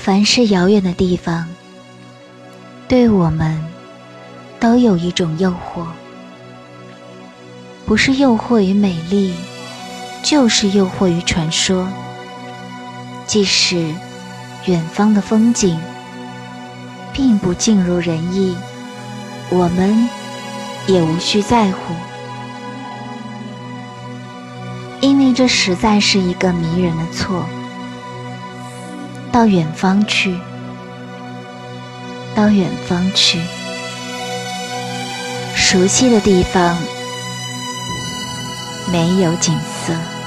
凡是遥远的地方，对我们都有一种诱惑，不是诱惑于美丽，就是诱惑于传说。即使远方的风景并不尽如人意，我们也无需在乎，因为这实在是一个迷人的错。到远方去，到远方去，熟悉的地方没有景色。